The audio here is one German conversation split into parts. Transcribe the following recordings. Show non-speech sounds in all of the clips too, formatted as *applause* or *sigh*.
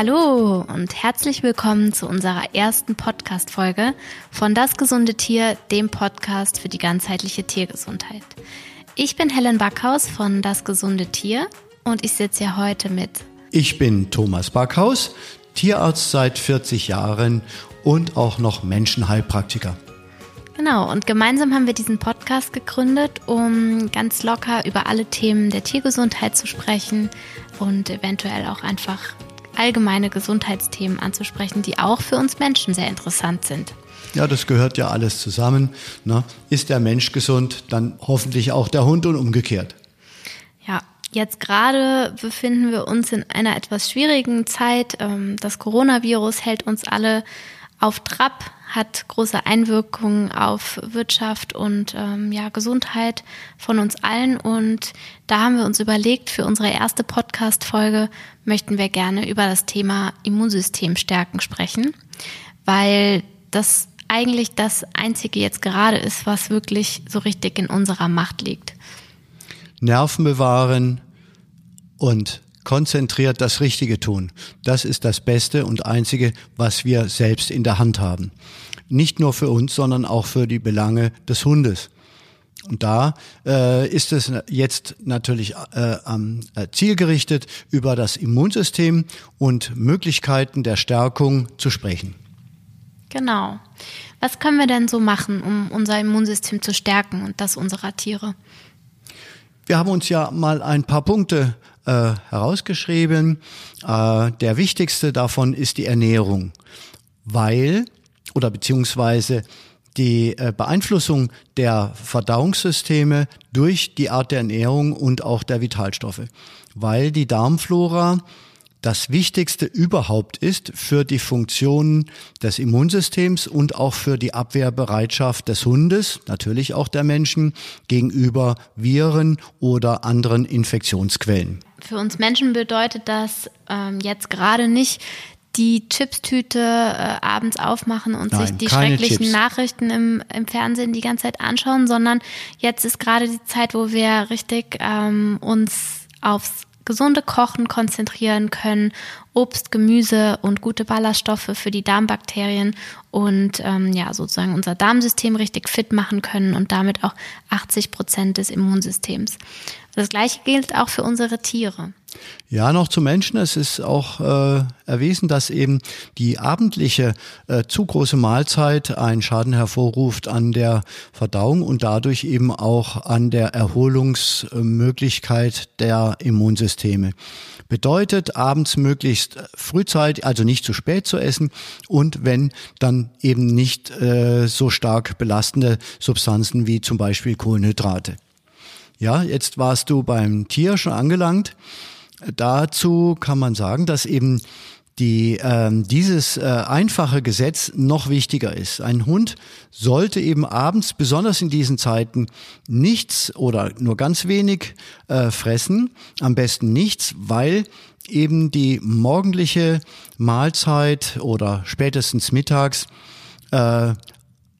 Hallo und herzlich willkommen zu unserer ersten Podcast-Folge von Das gesunde Tier, dem Podcast für die ganzheitliche Tiergesundheit. Ich bin Helen Backhaus von Das gesunde Tier und ich sitze hier heute mit. Ich bin Thomas Backhaus, Tierarzt seit 40 Jahren und auch noch Menschenheilpraktiker. Genau, und gemeinsam haben wir diesen Podcast gegründet, um ganz locker über alle Themen der Tiergesundheit zu sprechen und eventuell auch einfach allgemeine Gesundheitsthemen anzusprechen, die auch für uns Menschen sehr interessant sind. Ja, das gehört ja alles zusammen. Ne? Ist der Mensch gesund, dann hoffentlich auch der Hund und umgekehrt. Ja, jetzt gerade befinden wir uns in einer etwas schwierigen Zeit. Ähm, das Coronavirus hält uns alle auf Trab, hat große Einwirkungen auf Wirtschaft und ähm, ja, Gesundheit von uns allen. Und da haben wir uns überlegt, für unsere erste Podcast-Folge möchten wir gerne über das Thema Immunsystem stärken sprechen, weil das eigentlich das einzige jetzt gerade ist, was wirklich so richtig in unserer Macht liegt. Nerven bewahren und konzentriert das Richtige tun. Das ist das Beste und Einzige, was wir selbst in der Hand haben. Nicht nur für uns, sondern auch für die Belange des Hundes. Und da äh, ist es jetzt natürlich äh, am äh, zielgerichtet über das Immunsystem und Möglichkeiten der Stärkung zu sprechen. Genau. Was können wir denn so machen, um unser Immunsystem zu stärken und das unserer Tiere? Wir haben uns ja mal ein paar Punkte äh, herausgeschrieben. Äh, der wichtigste davon ist die Ernährung, weil oder beziehungsweise die äh, Beeinflussung der Verdauungssysteme durch die Art der Ernährung und auch der Vitalstoffe, weil die Darmflora das Wichtigste überhaupt ist für die Funktionen des Immunsystems und auch für die Abwehrbereitschaft des Hundes, natürlich auch der Menschen, gegenüber Viren oder anderen Infektionsquellen. Für uns Menschen bedeutet das ähm, jetzt gerade nicht die Chipstüte äh, abends aufmachen und Nein, sich die schrecklichen Chips. Nachrichten im, im Fernsehen die ganze Zeit anschauen, sondern jetzt ist gerade die Zeit, wo wir richtig ähm, uns aufs gesunde Kochen konzentrieren können, Obst, Gemüse und gute Ballaststoffe für die Darmbakterien und ähm, ja sozusagen unser Darmsystem richtig fit machen können und damit auch 80 Prozent des Immunsystems. Das gleiche gilt auch für unsere Tiere. Ja, noch zu Menschen. Es ist auch äh, erwiesen, dass eben die abendliche äh, zu große Mahlzeit einen Schaden hervorruft an der Verdauung und dadurch eben auch an der Erholungsmöglichkeit der Immunsysteme. Bedeutet, abends möglichst frühzeitig, also nicht zu spät zu essen und wenn, dann eben nicht äh, so stark belastende Substanzen wie zum Beispiel Kohlenhydrate. Ja, jetzt warst du beim Tier schon angelangt. Dazu kann man sagen, dass eben die, ähm, dieses äh, einfache Gesetz noch wichtiger ist. Ein Hund sollte eben abends, besonders in diesen Zeiten, nichts oder nur ganz wenig äh, fressen, am besten nichts, weil eben die morgendliche Mahlzeit oder spätestens mittags äh,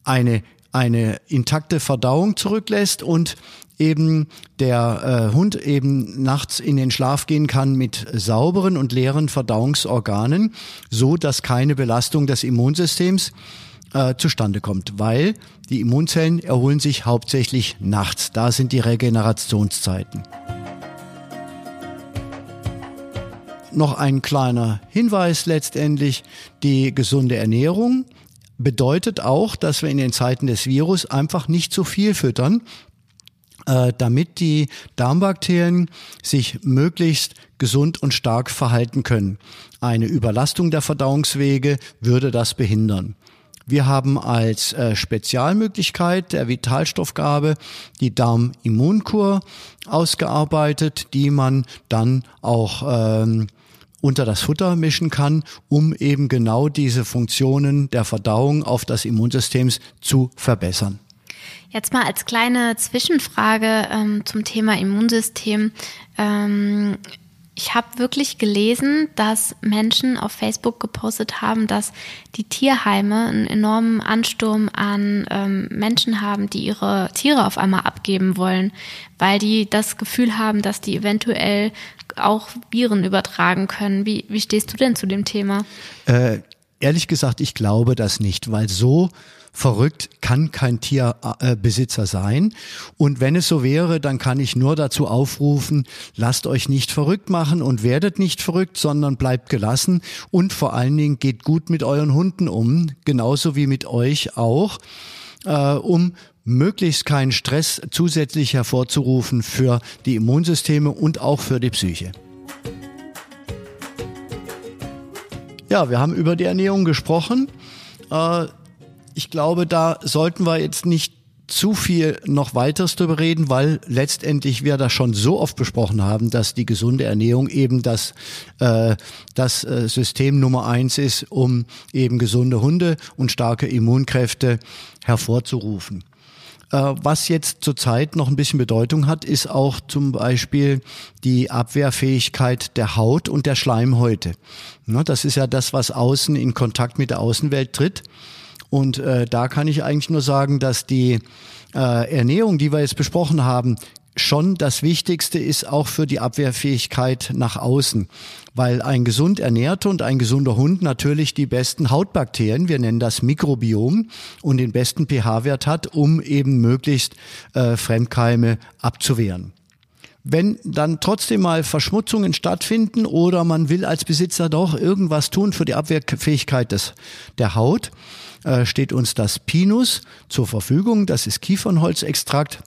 eine eine intakte Verdauung zurücklässt und eben der äh, Hund eben nachts in den Schlaf gehen kann mit sauberen und leeren Verdauungsorganen, so dass keine Belastung des Immunsystems äh, zustande kommt, weil die Immunzellen erholen sich hauptsächlich nachts. Da sind die Regenerationszeiten. Noch ein kleiner Hinweis letztendlich, die gesunde Ernährung bedeutet auch, dass wir in den Zeiten des Virus einfach nicht zu viel füttern, äh, damit die Darmbakterien sich möglichst gesund und stark verhalten können. Eine Überlastung der Verdauungswege würde das behindern. Wir haben als äh, Spezialmöglichkeit der Vitalstoffgabe die Darmimmunkur ausgearbeitet, die man dann auch ähm, unter das Futter mischen kann, um eben genau diese Funktionen der Verdauung auf das Immunsystem zu verbessern. Jetzt mal als kleine Zwischenfrage ähm, zum Thema Immunsystem. Ähm, Ich habe wirklich gelesen, dass Menschen auf Facebook gepostet haben, dass die Tierheime einen enormen Ansturm an ähm, Menschen haben, die ihre Tiere auf einmal abgeben wollen, weil die das Gefühl haben, dass die eventuell auch Viren übertragen können. Wie, wie stehst du denn zu dem Thema? Äh, ehrlich gesagt, ich glaube das nicht, weil so verrückt kann kein Tierbesitzer sein. Und wenn es so wäre, dann kann ich nur dazu aufrufen, lasst euch nicht verrückt machen und werdet nicht verrückt, sondern bleibt gelassen und vor allen Dingen geht gut mit euren Hunden um, genauso wie mit euch auch, äh, um möglichst keinen Stress zusätzlich hervorzurufen für die Immunsysteme und auch für die Psyche. Ja, wir haben über die Ernährung gesprochen. Äh, ich glaube, da sollten wir jetzt nicht zu viel noch weiteres drüber reden, weil letztendlich wir das schon so oft besprochen haben, dass die gesunde Ernährung eben das, äh, das äh, System Nummer eins ist, um eben gesunde Hunde und starke Immunkräfte hervorzurufen. Äh, was jetzt zurzeit noch ein bisschen Bedeutung hat, ist auch zum Beispiel die Abwehrfähigkeit der Haut und der Schleimhäute. Das ist ja das, was außen in Kontakt mit der Außenwelt tritt. Und äh, da kann ich eigentlich nur sagen, dass die äh, Ernährung, die wir jetzt besprochen haben, schon das Wichtigste ist auch für die Abwehrfähigkeit nach außen, weil ein gesund ernährter und ein gesunder Hund natürlich die besten Hautbakterien, wir nennen das Mikrobiom, und den besten pH-Wert hat, um eben möglichst äh, Fremdkeime abzuwehren. Wenn dann trotzdem mal Verschmutzungen stattfinden oder man will als Besitzer doch irgendwas tun für die Abwehrfähigkeit des, der Haut, äh, steht uns das Pinus zur Verfügung. Das ist Kiefernholzextrakt.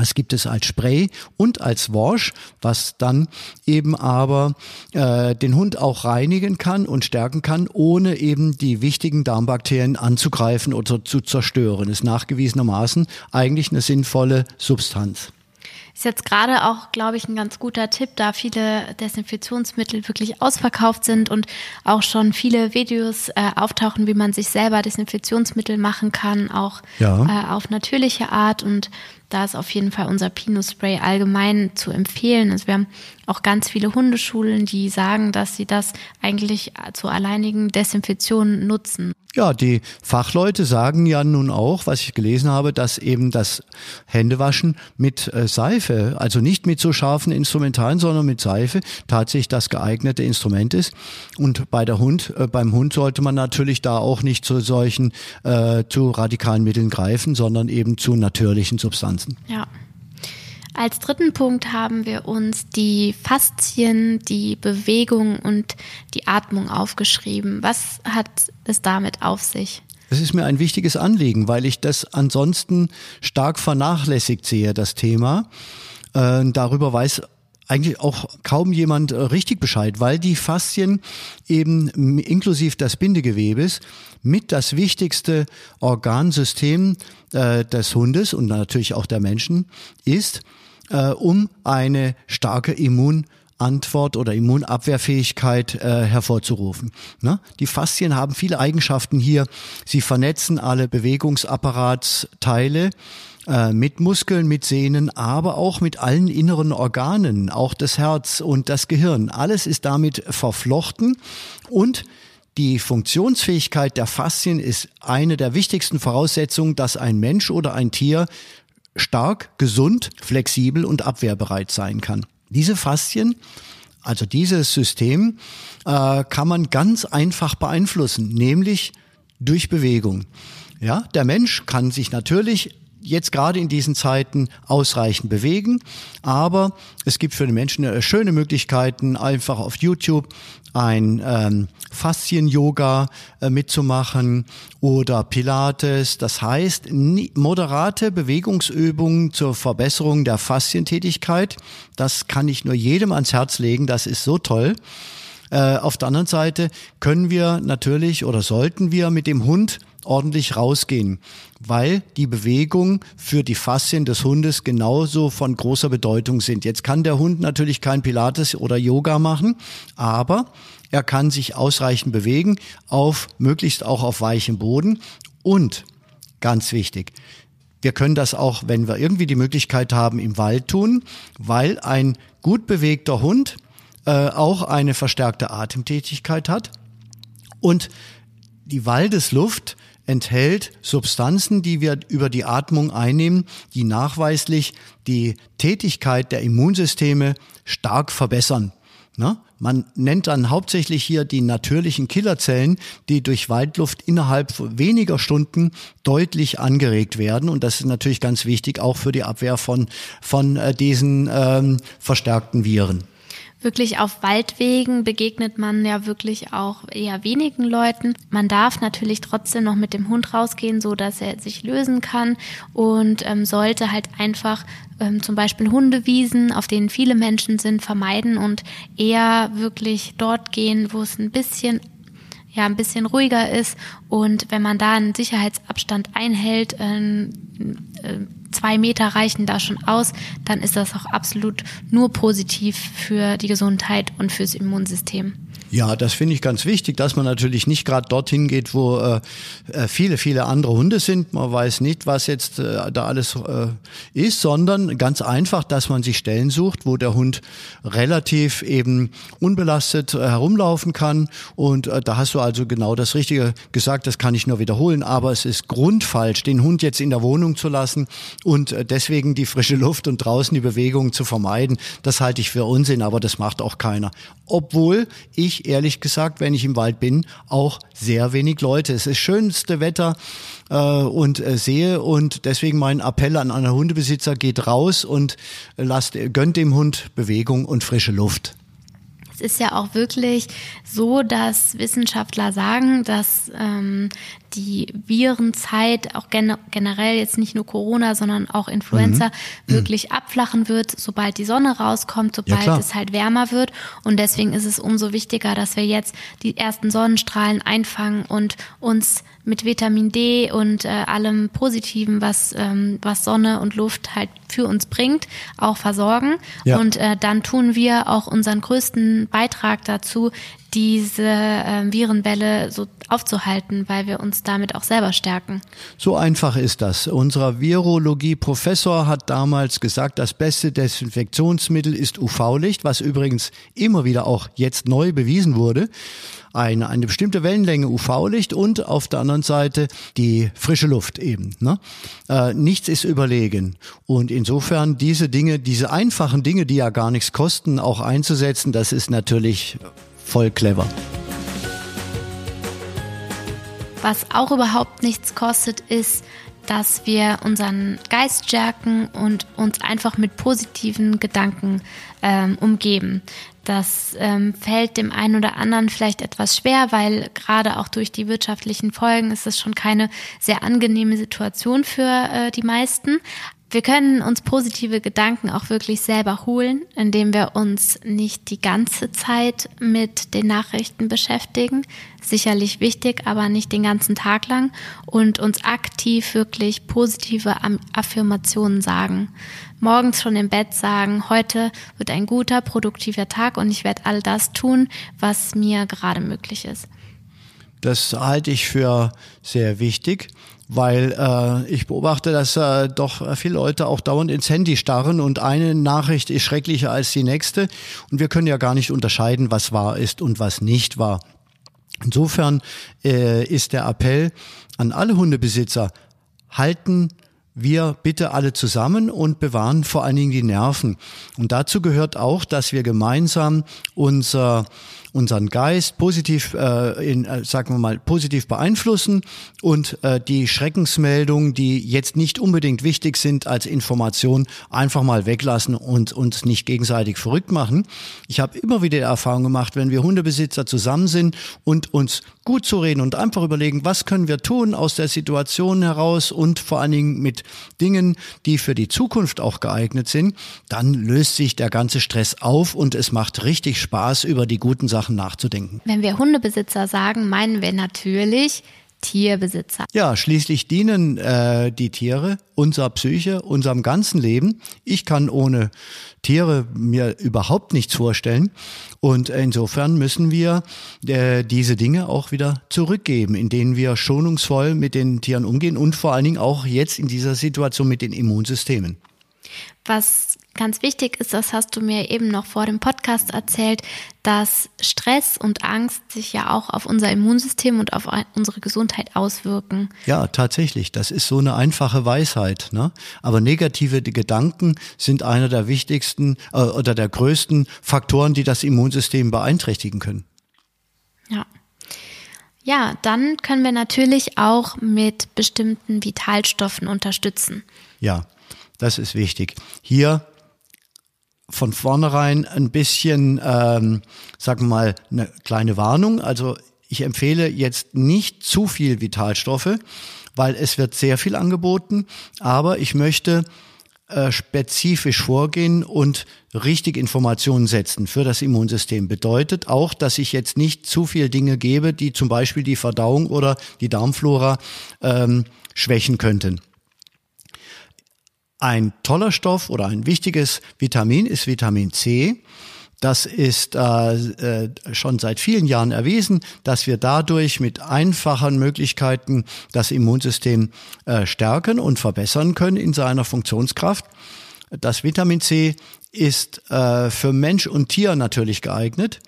Es gibt es als Spray und als Wash, was dann eben aber äh, den Hund auch reinigen kann und stärken kann, ohne eben die wichtigen Darmbakterien anzugreifen oder zu zerstören. Ist nachgewiesenermaßen eigentlich eine sinnvolle Substanz. Ist jetzt gerade auch, glaube ich, ein ganz guter Tipp, da viele Desinfektionsmittel wirklich ausverkauft sind und auch schon viele Videos äh, auftauchen, wie man sich selber Desinfektionsmittel machen kann, auch ja. äh, auf natürliche Art. Und da ist auf jeden Fall unser Pinot Spray allgemein zu empfehlen. Also wir haben auch ganz viele Hundeschulen, die sagen, dass sie das eigentlich zur alleinigen Desinfektion nutzen. Ja, die Fachleute sagen ja nun auch, was ich gelesen habe, dass eben das Händewaschen mit äh, Seife, also nicht mit so scharfen Instrumentalen, sondern mit Seife, tatsächlich das geeignete Instrument ist. Und bei der Hund, äh, beim Hund sollte man natürlich da auch nicht zu solchen, äh, zu radikalen Mitteln greifen, sondern eben zu natürlichen Substanzen. Ja. Als dritten Punkt haben wir uns die Faszien, die Bewegung und die Atmung aufgeschrieben. Was hat es damit auf sich? Es ist mir ein wichtiges Anliegen, weil ich das ansonsten stark vernachlässigt sehe, das Thema. Äh, darüber weiß eigentlich auch kaum jemand äh, richtig Bescheid, weil die Faszien eben inklusive des Bindegewebes mit das wichtigste Organsystem äh, des Hundes und natürlich auch der Menschen ist äh, um eine starke Immunantwort oder Immunabwehrfähigkeit äh, hervorzurufen. Ne? Die Faszien haben viele Eigenschaften hier. Sie vernetzen alle Bewegungsapparateile äh, mit Muskeln, mit Sehnen, aber auch mit allen inneren Organen, auch das Herz und das Gehirn. Alles ist damit verflochten und die Funktionsfähigkeit der Faszien ist eine der wichtigsten Voraussetzungen, dass ein Mensch oder ein Tier stark, gesund, flexibel und abwehrbereit sein kann. Diese Faszien, also dieses System, äh, kann man ganz einfach beeinflussen, nämlich durch Bewegung. Ja, der Mensch kann sich natürlich jetzt gerade in diesen Zeiten ausreichend bewegen. Aber es gibt für den Menschen äh, schöne Möglichkeiten, einfach auf YouTube ein ähm, Faszien-Yoga äh, mitzumachen oder Pilates. Das heißt, moderate Bewegungsübungen zur Verbesserung der Faszientätigkeit. Das kann ich nur jedem ans Herz legen. Das ist so toll. Äh, auf der anderen Seite können wir natürlich oder sollten wir mit dem Hund ordentlich rausgehen, weil die Bewegung für die Faszien des Hundes genauso von großer Bedeutung sind. Jetzt kann der Hund natürlich kein Pilates oder Yoga machen, aber er kann sich ausreichend bewegen, auf möglichst auch auf weichem Boden und ganz wichtig, wir können das auch, wenn wir irgendwie die Möglichkeit haben, im Wald tun, weil ein gut bewegter Hund äh, auch eine verstärkte Atemtätigkeit hat. Und die Waldesluft enthält Substanzen, die wir über die Atmung einnehmen, die nachweislich die Tätigkeit der Immunsysteme stark verbessern. Ne? Man nennt dann hauptsächlich hier die natürlichen Killerzellen, die durch Waldluft innerhalb weniger Stunden deutlich angeregt werden. Und das ist natürlich ganz wichtig, auch für die Abwehr von, von äh, diesen ähm, verstärkten Viren wirklich auf Waldwegen begegnet man ja wirklich auch eher wenigen Leuten. Man darf natürlich trotzdem noch mit dem Hund rausgehen, so dass er sich lösen kann und ähm, sollte halt einfach ähm, zum Beispiel Hundewiesen, auf denen viele Menschen sind, vermeiden und eher wirklich dort gehen, wo es ein bisschen ja ein bisschen ruhiger ist und wenn man da einen Sicherheitsabstand einhält, äh, äh, zwei Meter reichen da schon aus, dann ist das auch absolut nur positiv für die Gesundheit und fürs Immunsystem. Ja, das finde ich ganz wichtig, dass man natürlich nicht gerade dorthin geht, wo äh, äh, viele, viele andere Hunde sind. Man weiß nicht, was jetzt äh, da alles äh, ist, sondern ganz einfach, dass man sich Stellen sucht, wo der Hund relativ eben unbelastet äh, herumlaufen kann. Und äh, da hast du also genau das Richtige gesagt, das kann ich nur wiederholen. Aber es ist grundfalsch, den Hund jetzt in der Wohnung zu lassen und deswegen die frische Luft und draußen die Bewegung zu vermeiden. Das halte ich für Unsinn, aber das macht auch keiner. Obwohl ich ehrlich gesagt, wenn ich im Wald bin, auch sehr wenig Leute. Es ist schönste Wetter äh, und äh, sehe und deswegen mein Appell an einen Hundebesitzer, geht raus und lasst, gönnt dem Hund Bewegung und frische Luft. Es ist ja auch wirklich so, dass Wissenschaftler sagen, dass ähm, die Virenzeit auch gen generell jetzt nicht nur Corona, sondern auch Influenza mhm. wirklich abflachen wird, sobald die Sonne rauskommt, sobald ja, es halt wärmer wird. Und deswegen ist es umso wichtiger, dass wir jetzt die ersten Sonnenstrahlen einfangen und uns mit Vitamin D und äh, allem Positiven, was, ähm, was Sonne und Luft halt für uns bringt, auch versorgen. Ja. Und äh, dann tun wir auch unseren größten Beitrag dazu, diese äh, Virenwelle so aufzuhalten, weil wir uns damit auch selber stärken. So einfach ist das. Unser Virologie-Professor hat damals gesagt, das beste Desinfektionsmittel ist UV-Licht, was übrigens immer wieder auch jetzt neu bewiesen wurde. Eine, eine bestimmte Wellenlänge UV-Licht und auf der anderen Seite die frische Luft eben. Ne? Äh, nichts ist überlegen. Und insofern diese Dinge, diese einfachen Dinge, die ja gar nichts kosten, auch einzusetzen, das ist natürlich voll clever. Was auch überhaupt nichts kostet, ist, dass wir unseren Geist stärken und uns einfach mit positiven Gedanken ähm, umgeben. Das ähm, fällt dem einen oder anderen vielleicht etwas schwer, weil gerade auch durch die wirtschaftlichen Folgen ist es schon keine sehr angenehme Situation für äh, die meisten. Wir können uns positive Gedanken auch wirklich selber holen, indem wir uns nicht die ganze Zeit mit den Nachrichten beschäftigen. Sicherlich wichtig, aber nicht den ganzen Tag lang und uns aktiv wirklich positive Affirmationen sagen. Morgens schon im Bett sagen, heute wird ein guter, produktiver Tag und ich werde all das tun, was mir gerade möglich ist. Das halte ich für sehr wichtig weil äh, ich beobachte, dass äh, doch viele Leute auch dauernd ins Handy starren und eine Nachricht ist schrecklicher als die nächste und wir können ja gar nicht unterscheiden, was wahr ist und was nicht wahr. Insofern äh, ist der Appell an alle Hundebesitzer, halten wir bitte alle zusammen und bewahren vor allen Dingen die Nerven. Und dazu gehört auch, dass wir gemeinsam unser unseren Geist positiv, äh, in, äh, sagen wir mal, positiv beeinflussen und äh, die Schreckensmeldungen, die jetzt nicht unbedingt wichtig sind als Information, einfach mal weglassen und uns nicht gegenseitig verrückt machen. Ich habe immer wieder die Erfahrung gemacht, wenn wir Hundebesitzer zusammen sind und uns gut zu reden und einfach überlegen, was können wir tun aus der Situation heraus und vor allen Dingen mit Dingen, die für die Zukunft auch geeignet sind, dann löst sich der ganze Stress auf und es macht richtig Spaß, über die guten Sachen Sachen nachzudenken. Wenn wir Hundebesitzer sagen, meinen wir natürlich Tierbesitzer. Ja, schließlich dienen äh, die Tiere unserer Psyche, unserem ganzen Leben. Ich kann ohne Tiere mir überhaupt nichts vorstellen. Und insofern müssen wir äh, diese Dinge auch wieder zurückgeben, in denen wir schonungsvoll mit den Tieren umgehen und vor allen Dingen auch jetzt in dieser Situation mit den Immunsystemen. Was ganz wichtig ist, das hast du mir eben noch vor dem Podcast erzählt, dass Stress und Angst sich ja auch auf unser Immunsystem und auf unsere Gesundheit auswirken. Ja, tatsächlich. Das ist so eine einfache Weisheit. Ne? Aber negative Gedanken sind einer der wichtigsten äh, oder der größten Faktoren, die das Immunsystem beeinträchtigen können. Ja. Ja, dann können wir natürlich auch mit bestimmten Vitalstoffen unterstützen. Ja, das ist wichtig. Hier von vornherein ein bisschen, ähm, sagen wir mal, eine kleine Warnung. Also ich empfehle jetzt nicht zu viel Vitalstoffe, weil es wird sehr viel angeboten, aber ich möchte äh, spezifisch vorgehen und richtig Informationen setzen für das Immunsystem. Bedeutet auch, dass ich jetzt nicht zu viel Dinge gebe, die zum Beispiel die Verdauung oder die Darmflora ähm, schwächen könnten. Ein toller Stoff oder ein wichtiges Vitamin ist Vitamin C. Das ist äh, äh, schon seit vielen Jahren erwiesen, dass wir dadurch mit einfachen Möglichkeiten das Immunsystem äh, stärken und verbessern können in seiner Funktionskraft. Das Vitamin C ist äh, für Mensch und Tier natürlich geeignet.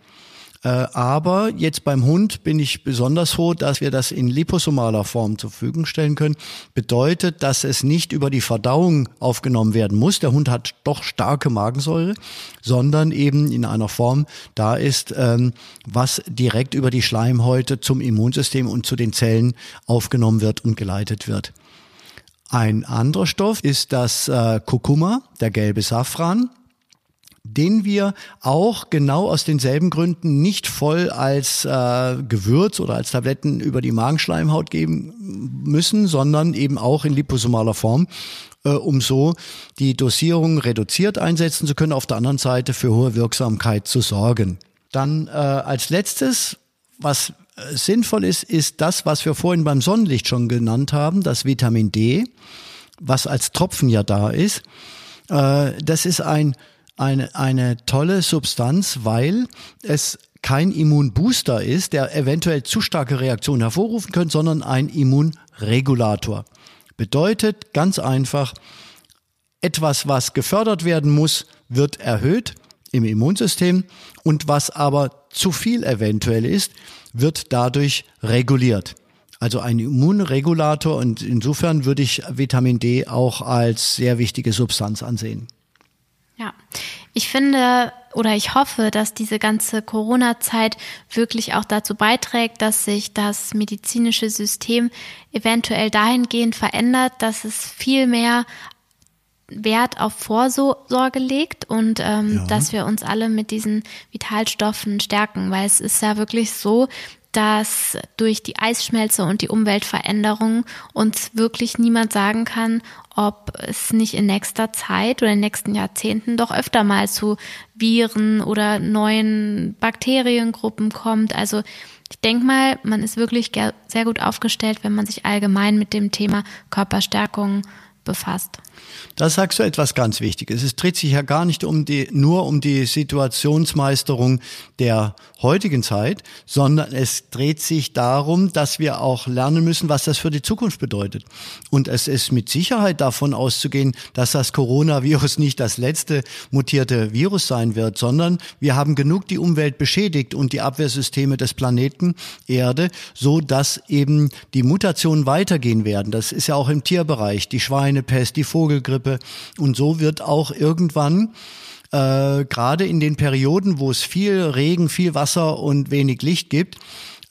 Äh, aber jetzt beim Hund bin ich besonders froh, dass wir das in liposomaler Form zur Verfügung stellen können. Bedeutet, dass es nicht über die Verdauung aufgenommen werden muss. Der Hund hat doch starke Magensäure, sondern eben in einer Form da ist, ähm, was direkt über die Schleimhäute zum Immunsystem und zu den Zellen aufgenommen wird und geleitet wird. Ein anderer Stoff ist das äh, Kurkuma, der gelbe Safran den wir auch genau aus denselben Gründen nicht voll als äh, Gewürz oder als Tabletten über die Magenschleimhaut geben müssen, sondern eben auch in liposomaler Form, äh, um so die Dosierung reduziert einsetzen zu können, auf der anderen Seite für hohe Wirksamkeit zu sorgen. Dann äh, als letztes, was äh, sinnvoll ist, ist das, was wir vorhin beim Sonnenlicht schon genannt haben, das Vitamin D, was als Tropfen ja da ist. Äh, das ist ein eine, eine tolle Substanz, weil es kein Immunbooster ist, der eventuell zu starke Reaktionen hervorrufen könnte, sondern ein Immunregulator. Bedeutet ganz einfach, etwas, was gefördert werden muss, wird erhöht im Immunsystem und was aber zu viel eventuell ist, wird dadurch reguliert. Also ein Immunregulator und insofern würde ich Vitamin D auch als sehr wichtige Substanz ansehen. Ja, ich finde oder ich hoffe, dass diese ganze Corona-Zeit wirklich auch dazu beiträgt, dass sich das medizinische System eventuell dahingehend verändert, dass es viel mehr Wert auf Vorsorge legt und ähm, ja. dass wir uns alle mit diesen Vitalstoffen stärken, weil es ist ja wirklich so, dass durch die Eisschmelze und die Umweltveränderung uns wirklich niemand sagen kann, ob es nicht in nächster Zeit oder in den nächsten Jahrzehnten doch öfter mal zu Viren oder neuen Bakteriengruppen kommt. Also ich denke mal, man ist wirklich sehr gut aufgestellt, wenn man sich allgemein mit dem Thema Körperstärkung befasst. Da sagst du etwas ganz Wichtiges. Es dreht sich ja gar nicht um die, nur um die Situationsmeisterung der heutigen Zeit, sondern es dreht sich darum, dass wir auch lernen müssen, was das für die Zukunft bedeutet. Und es ist mit Sicherheit davon auszugehen, dass das Coronavirus nicht das letzte mutierte Virus sein wird, sondern wir haben genug die Umwelt beschädigt und die Abwehrsysteme des Planeten Erde, so dass eben die Mutationen weitergehen werden. Das ist ja auch im Tierbereich, die Schweinepest, die Vogelgrippe. Und so wird auch irgendwann äh, gerade in den Perioden, wo es viel Regen, viel Wasser und wenig Licht gibt,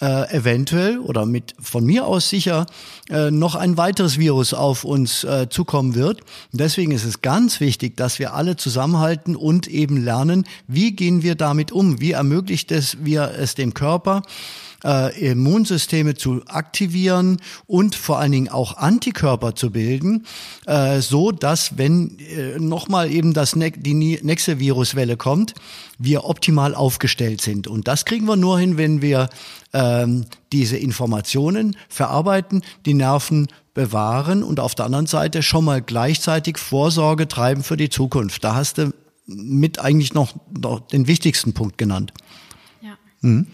äh, eventuell oder mit von mir aus sicher äh, noch ein weiteres Virus auf uns äh, zukommen wird. Deswegen ist es ganz wichtig, dass wir alle zusammenhalten und eben lernen, wie gehen wir damit um, wie ermöglicht es wir es dem Körper äh, Immunsysteme zu aktivieren und vor allen Dingen auch Antikörper zu bilden, äh, so dass wenn äh, nochmal eben das ne die nächste Viruswelle kommt, wir optimal aufgestellt sind. Und das kriegen wir nur hin, wenn wir ähm, diese Informationen verarbeiten, die Nerven bewahren und auf der anderen Seite schon mal gleichzeitig Vorsorge treiben für die Zukunft. Da hast du mit eigentlich noch, noch den wichtigsten Punkt genannt. Ja. Mhm.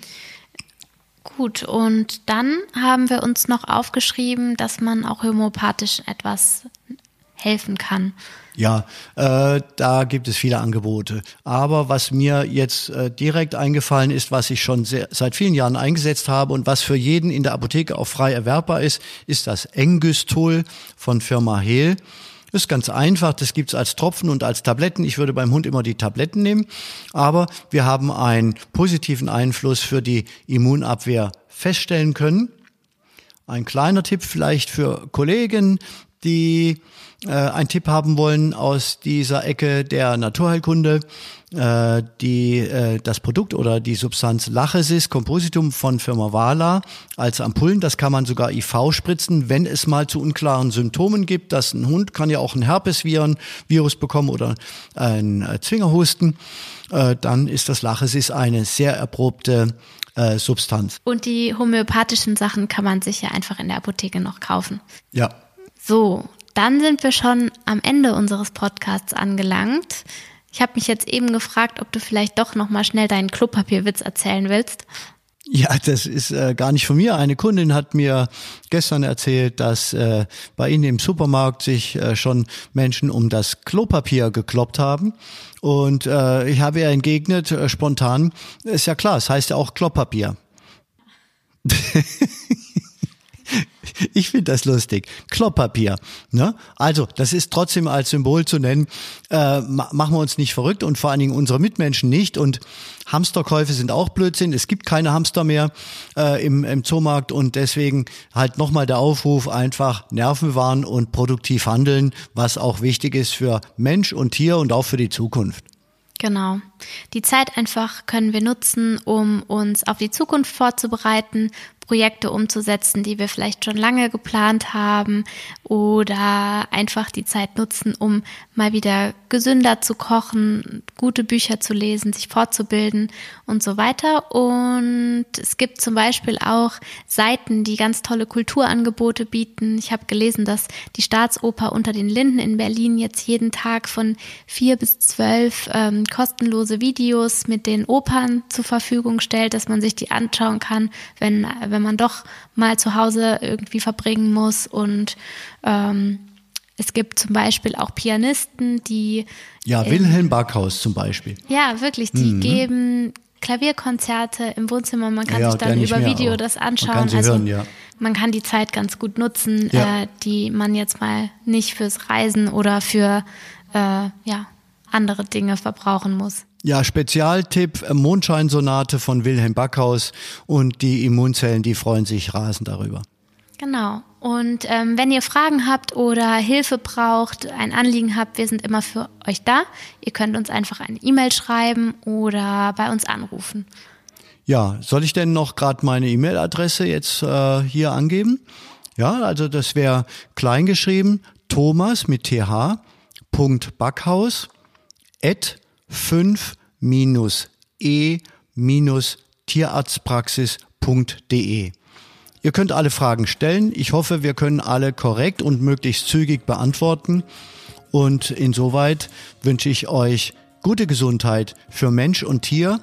Gut, und dann haben wir uns noch aufgeschrieben, dass man auch homöopathisch etwas helfen kann? Ja, äh, da gibt es viele Angebote. Aber was mir jetzt äh, direkt eingefallen ist, was ich schon sehr, seit vielen Jahren eingesetzt habe und was für jeden in der Apotheke auch frei erwerbbar ist, ist das Engystol von Firma Hehl. Das ist ganz einfach, das gibt's als Tropfen und als Tabletten. Ich würde beim Hund immer die Tabletten nehmen, aber wir haben einen positiven Einfluss für die Immunabwehr feststellen können. Ein kleiner Tipp vielleicht für Kollegen, die äh, einen Tipp haben wollen aus dieser Ecke der Naturheilkunde. Äh, die, äh, das Produkt oder die Substanz Lachesis Compositum von Firma Vala als Ampullen, das kann man sogar IV spritzen, wenn es mal zu unklaren Symptomen gibt. dass ein Hund kann ja auch ein Herpesviren Virus bekommen oder ein äh, Zwingerhusten. Äh, dann ist das Lachesis eine sehr erprobte äh, Substanz. Und die homöopathischen Sachen kann man sich ja einfach in der Apotheke noch kaufen. Ja. So, dann sind wir schon am Ende unseres Podcasts angelangt. Ich habe mich jetzt eben gefragt, ob du vielleicht doch noch mal schnell deinen Klopapierwitz erzählen willst. Ja, das ist äh, gar nicht von mir. Eine Kundin hat mir gestern erzählt, dass äh, bei ihnen im Supermarkt sich äh, schon Menschen um das Klopapier gekloppt haben. Und äh, ich habe ihr entgegnet, äh, spontan, ist ja klar, es heißt ja auch Klopapier. *laughs* *laughs* Ich finde das lustig. Klopppapier. Ne? Also, das ist trotzdem als Symbol zu nennen. Äh, machen wir uns nicht verrückt und vor allen Dingen unsere Mitmenschen nicht. Und Hamsterkäufe sind auch Blödsinn. Es gibt keine Hamster mehr äh, im, im Zoomarkt und deswegen halt nochmal der Aufruf, einfach Nerven wahren und produktiv handeln, was auch wichtig ist für Mensch und Tier und auch für die Zukunft. Genau. Die Zeit einfach können wir nutzen, um uns auf die Zukunft vorzubereiten, Projekte umzusetzen, die wir vielleicht schon lange geplant haben oder einfach die Zeit nutzen, um mal wieder gesünder zu kochen, gute Bücher zu lesen, sich fortzubilden und so weiter. Und es gibt zum Beispiel auch Seiten, die ganz tolle Kulturangebote bieten. Ich habe gelesen, dass die Staatsoper unter den Linden in Berlin jetzt jeden Tag von vier bis zwölf ähm, kostenlose Videos mit den Opern zur Verfügung stellt, dass man sich die anschauen kann, wenn, wenn wenn man doch mal zu Hause irgendwie verbringen muss. Und ähm, es gibt zum Beispiel auch Pianisten, die. Ja, Wilhelm Backhaus zum Beispiel. Ja, wirklich, die mhm. geben Klavierkonzerte im Wohnzimmer. Man kann ja, sich dann über Video auch. das anschauen. Man kann, also, hören, ja. man kann die Zeit ganz gut nutzen, ja. äh, die man jetzt mal nicht fürs Reisen oder für äh, ja, andere Dinge verbrauchen muss. Ja, Spezialtipp, äh, Mondscheinsonate von Wilhelm Backhaus und die Immunzellen, die freuen sich rasend darüber. Genau. Und ähm, wenn ihr Fragen habt oder Hilfe braucht, ein Anliegen habt, wir sind immer für euch da. Ihr könnt uns einfach eine E-Mail schreiben oder bei uns anrufen. Ja, soll ich denn noch gerade meine E-Mail-Adresse jetzt äh, hier angeben? Ja, also das wäre kleingeschrieben Thomas mit th. Backhaus at 5-e-tierarztpraxis.de. Ihr könnt alle Fragen stellen. Ich hoffe, wir können alle korrekt und möglichst zügig beantworten. Und insoweit wünsche ich euch gute Gesundheit für Mensch und Tier.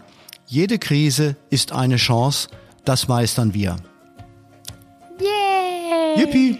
Jede Krise ist eine Chance. Das meistern wir. Yay! Yippie!